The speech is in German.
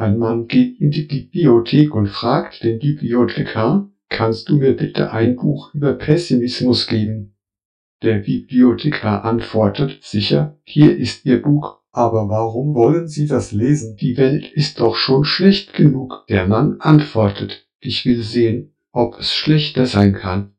Ein Mann geht in die Bibliothek und fragt den Bibliothekar, kannst du mir bitte ein Buch über Pessimismus geben? Der Bibliothekar antwortet, sicher, hier ist Ihr Buch, aber warum wollen Sie das lesen? Die Welt ist doch schon schlecht genug. Der Mann antwortet, ich will sehen, ob es schlechter sein kann.